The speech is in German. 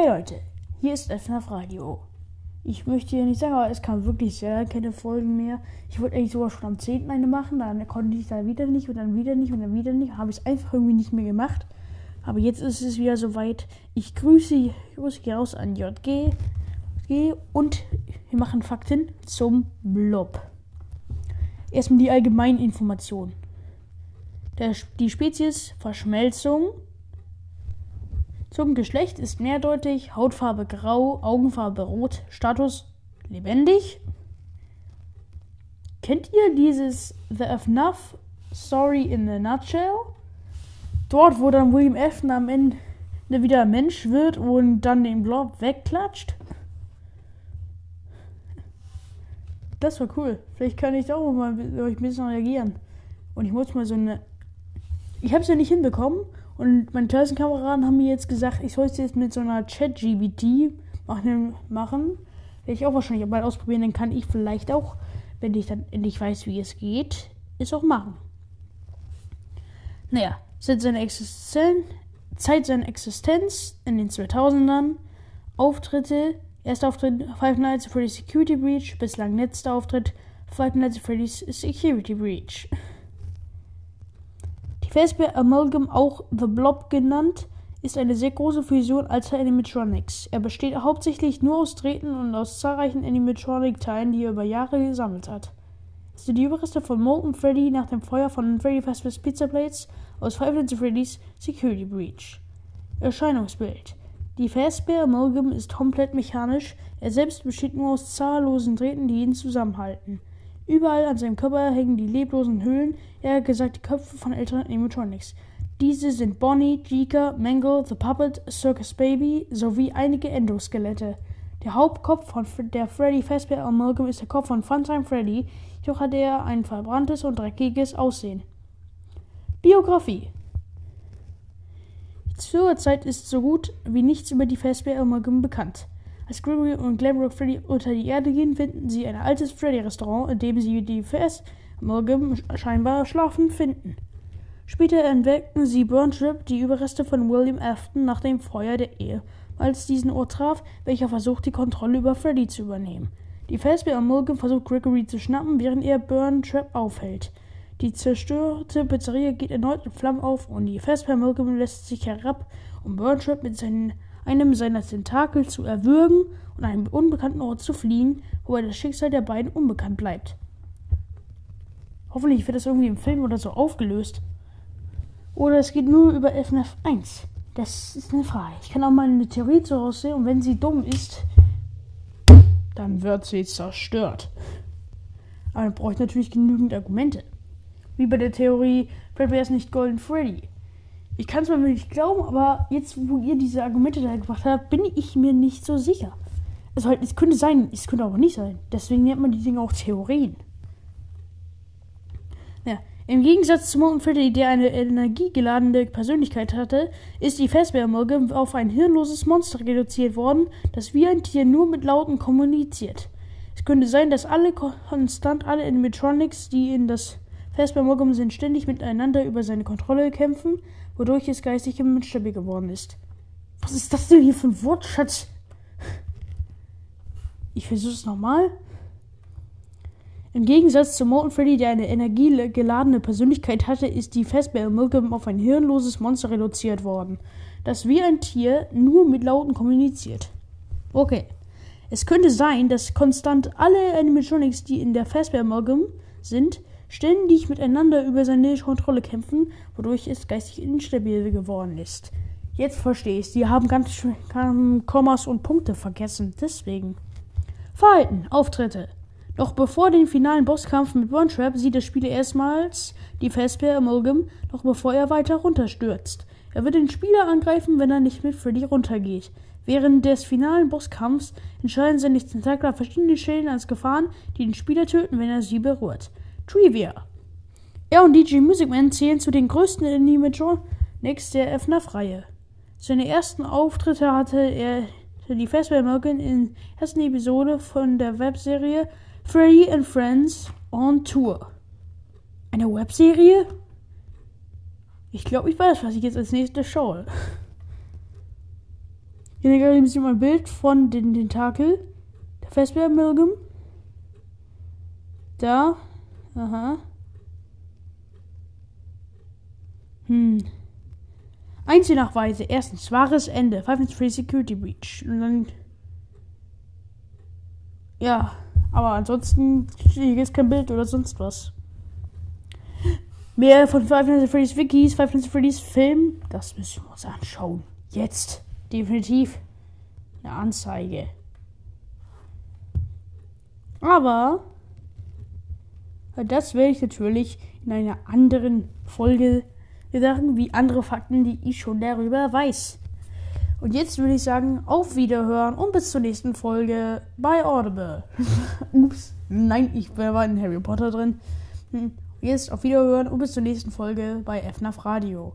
Hey Leute, hier ist FNAF Radio. Ich möchte hier nicht sagen, aber es kam wirklich sehr keine Folgen mehr. Ich wollte eigentlich sogar schon am 10. eine machen, dann konnte ich da wieder nicht und dann wieder nicht und dann wieder nicht. Habe ich es einfach irgendwie nicht mehr gemacht. Aber jetzt ist es wieder soweit. Ich grüße, grüße hier raus an JG und wir machen Fakten zum Blob. Erstmal die allgemeinen Informationen. Der, die Spezies Verschmelzung zum Geschlecht ist mehrdeutig, Hautfarbe grau, Augenfarbe rot, Status lebendig. Kennt ihr dieses The FNAF Story in a Nutshell? Dort, wo dann William Afton am Ende wieder Mensch wird und dann den Blob wegklatscht? Das war cool. Vielleicht kann ich da auch mal ein bisschen reagieren. Und ich muss mal so eine. Ich habe es ja nicht hinbekommen, und meine Klassenkameraden haben mir jetzt gesagt, ich soll es jetzt mit so einer Chat-GBT machen. Werde ich auch wahrscheinlich mal ausprobieren. Dann kann ich vielleicht auch, wenn ich dann endlich weiß, wie es geht, es auch machen. Naja, seit seiner Existenz, Zeit seiner Existenz in den 2000ern, Auftritte, erster Auftritt Five Nights at Freddy's Security Breach, bislang letzter Auftritt Five Nights at Freddy's Security Breach. Die Fazbear Amalgam, auch The Blob genannt, ist eine sehr große Fusion alter Animatronics. Er besteht hauptsächlich nur aus Drähten und aus zahlreichen Animatronic-Teilen, die er über Jahre gesammelt hat. Es sind die Überreste von Molten Freddy nach dem Feuer von Freddy Fazbear's Pizza Plates aus Five Nights at Freddy's Security Breach. Erscheinungsbild Die Fazbear Amalgam ist komplett mechanisch, er selbst besteht nur aus zahllosen Drähten, die ihn zusammenhalten. Überall an seinem Körper hängen die leblosen Hüllen, eher gesagt die Köpfe von älteren Animatronics. Diese sind Bonnie, Jika, Mangle, The Puppet, Circus Baby sowie einige Endoskelette. Der Hauptkopf von der Freddy Fazbear Amalgam ist der Kopf von Funtime Freddy, jedoch hat er ein verbranntes und dreckiges Aussehen. Biografie Zur Zeit ist so gut wie nichts über die Fazbear Amalgam bekannt. Als Gregory und Glamrock Freddy unter die Erde gehen, finden sie ein altes Freddy-Restaurant, in dem sie die FS Morgan scheinbar schlafen finden. Später entdecken sie Burntrip, die Überreste von William Afton nach dem Feuer der Ehe, als diesen Ort traf, welcher versucht, die Kontrolle über Freddy zu übernehmen. Die Fazbear Amalgam versucht Gregory zu schnappen, während er Burntrap aufhält. Die zerstörte Pizzeria geht erneut in Flammen auf und die Fazbear Amalgam lässt sich herab, um Burntrap mit seinen einem seiner Tentakel zu erwürgen und einem unbekannten Ort zu fliehen, wobei das Schicksal der beiden unbekannt bleibt. Hoffentlich wird das irgendwie im Film oder so aufgelöst. Oder es geht nur über FNF 1. Das ist eine Frage. Ich kann auch mal eine Theorie zu aussehen und wenn sie dumm ist, dann wird sie zerstört. Aber dann brauche ich natürlich genügend Argumente. Wie bei der Theorie, Fredbear ist nicht Golden Freddy. Ich kann es mir nicht glauben, aber jetzt, wo ihr diese Argumente da gebracht habt, bin ich mir nicht so sicher. Also halt, es könnte sein, es könnte aber nicht sein. Deswegen nennt man die Dinge auch Theorien. Ja, im Gegensatz zu Morton Freddy, der eine energiegeladene Persönlichkeit hatte, ist die Fazbear-Morge auf ein hirnloses Monster reduziert worden, das wie ein Tier nur mit Lauten kommuniziert. Es könnte sein, dass alle konstant alle Animatronics, die in das Fazbear-Morgum sind, ständig miteinander über seine Kontrolle kämpfen, wodurch es geistig unstabil geworden ist. Was ist das denn hier für ein Wortschatz? Ich versuche es nochmal. Im Gegensatz zu Morton Freddy, der eine energiegeladene Persönlichkeit hatte, ist die Fazbear Milgram auf ein hirnloses Monster reduziert worden, das wie ein Tier nur mit Lauten kommuniziert. Okay. Es könnte sein, dass konstant alle Animatronics, die in der Fazbear Milgram sind, ständig miteinander über seine Kontrolle kämpfen, wodurch es geistig instabil geworden ist. Jetzt verstehe ich, sie haben ganz schön Kommas und Punkte vergessen. Deswegen. Verhalten, Auftritte. Doch bevor dem finalen Bosskampf mit One Trap sieht der Spieler erstmals die Fazbear Amalgam, noch bevor er weiter runterstürzt. Er wird den Spieler angreifen, wenn er nicht mit Freddy runtergeht. Während des finalen Bosskampfs entscheiden seine Tentakel verschiedene Schäden als Gefahren, die den Spieler töten, wenn er sie berührt. Trivia. Er und DJ Music Man zählen zu den größten Animatronics der FNAF-Reihe. Seine ersten Auftritte hatte er die Morgan in der ersten Episode von der Webserie Freddy and Friends on Tour. Eine Webserie? Ich glaube, ich weiß, was ich jetzt als nächstes schaue. Hier gibt es mal ein Bild von den Tentakel. Der Festbär-Milgum. Da. Aha. Hm. Einzelnachweise. Erstens, wahres Ende. Five Free Security Breach. Und dann. Ja, aber ansonsten hier ist kein Bild oder sonst was. Mehr von Five Nights at Freddy's Wikis, Five Nights at Freddy's Film, das müssen wir uns anschauen. Jetzt. Definitiv. Eine Anzeige. Aber das werde ich natürlich in einer anderen Folge sagen, wie andere Fakten, die ich schon darüber weiß. Und jetzt würde ich sagen, auf Wiederhören und bis zur nächsten Folge bei Audible. Ups, nein, ich war in Harry Potter drin. Hm, jetzt auf Wiederhören und bis zur nächsten Folge bei FNAF Radio.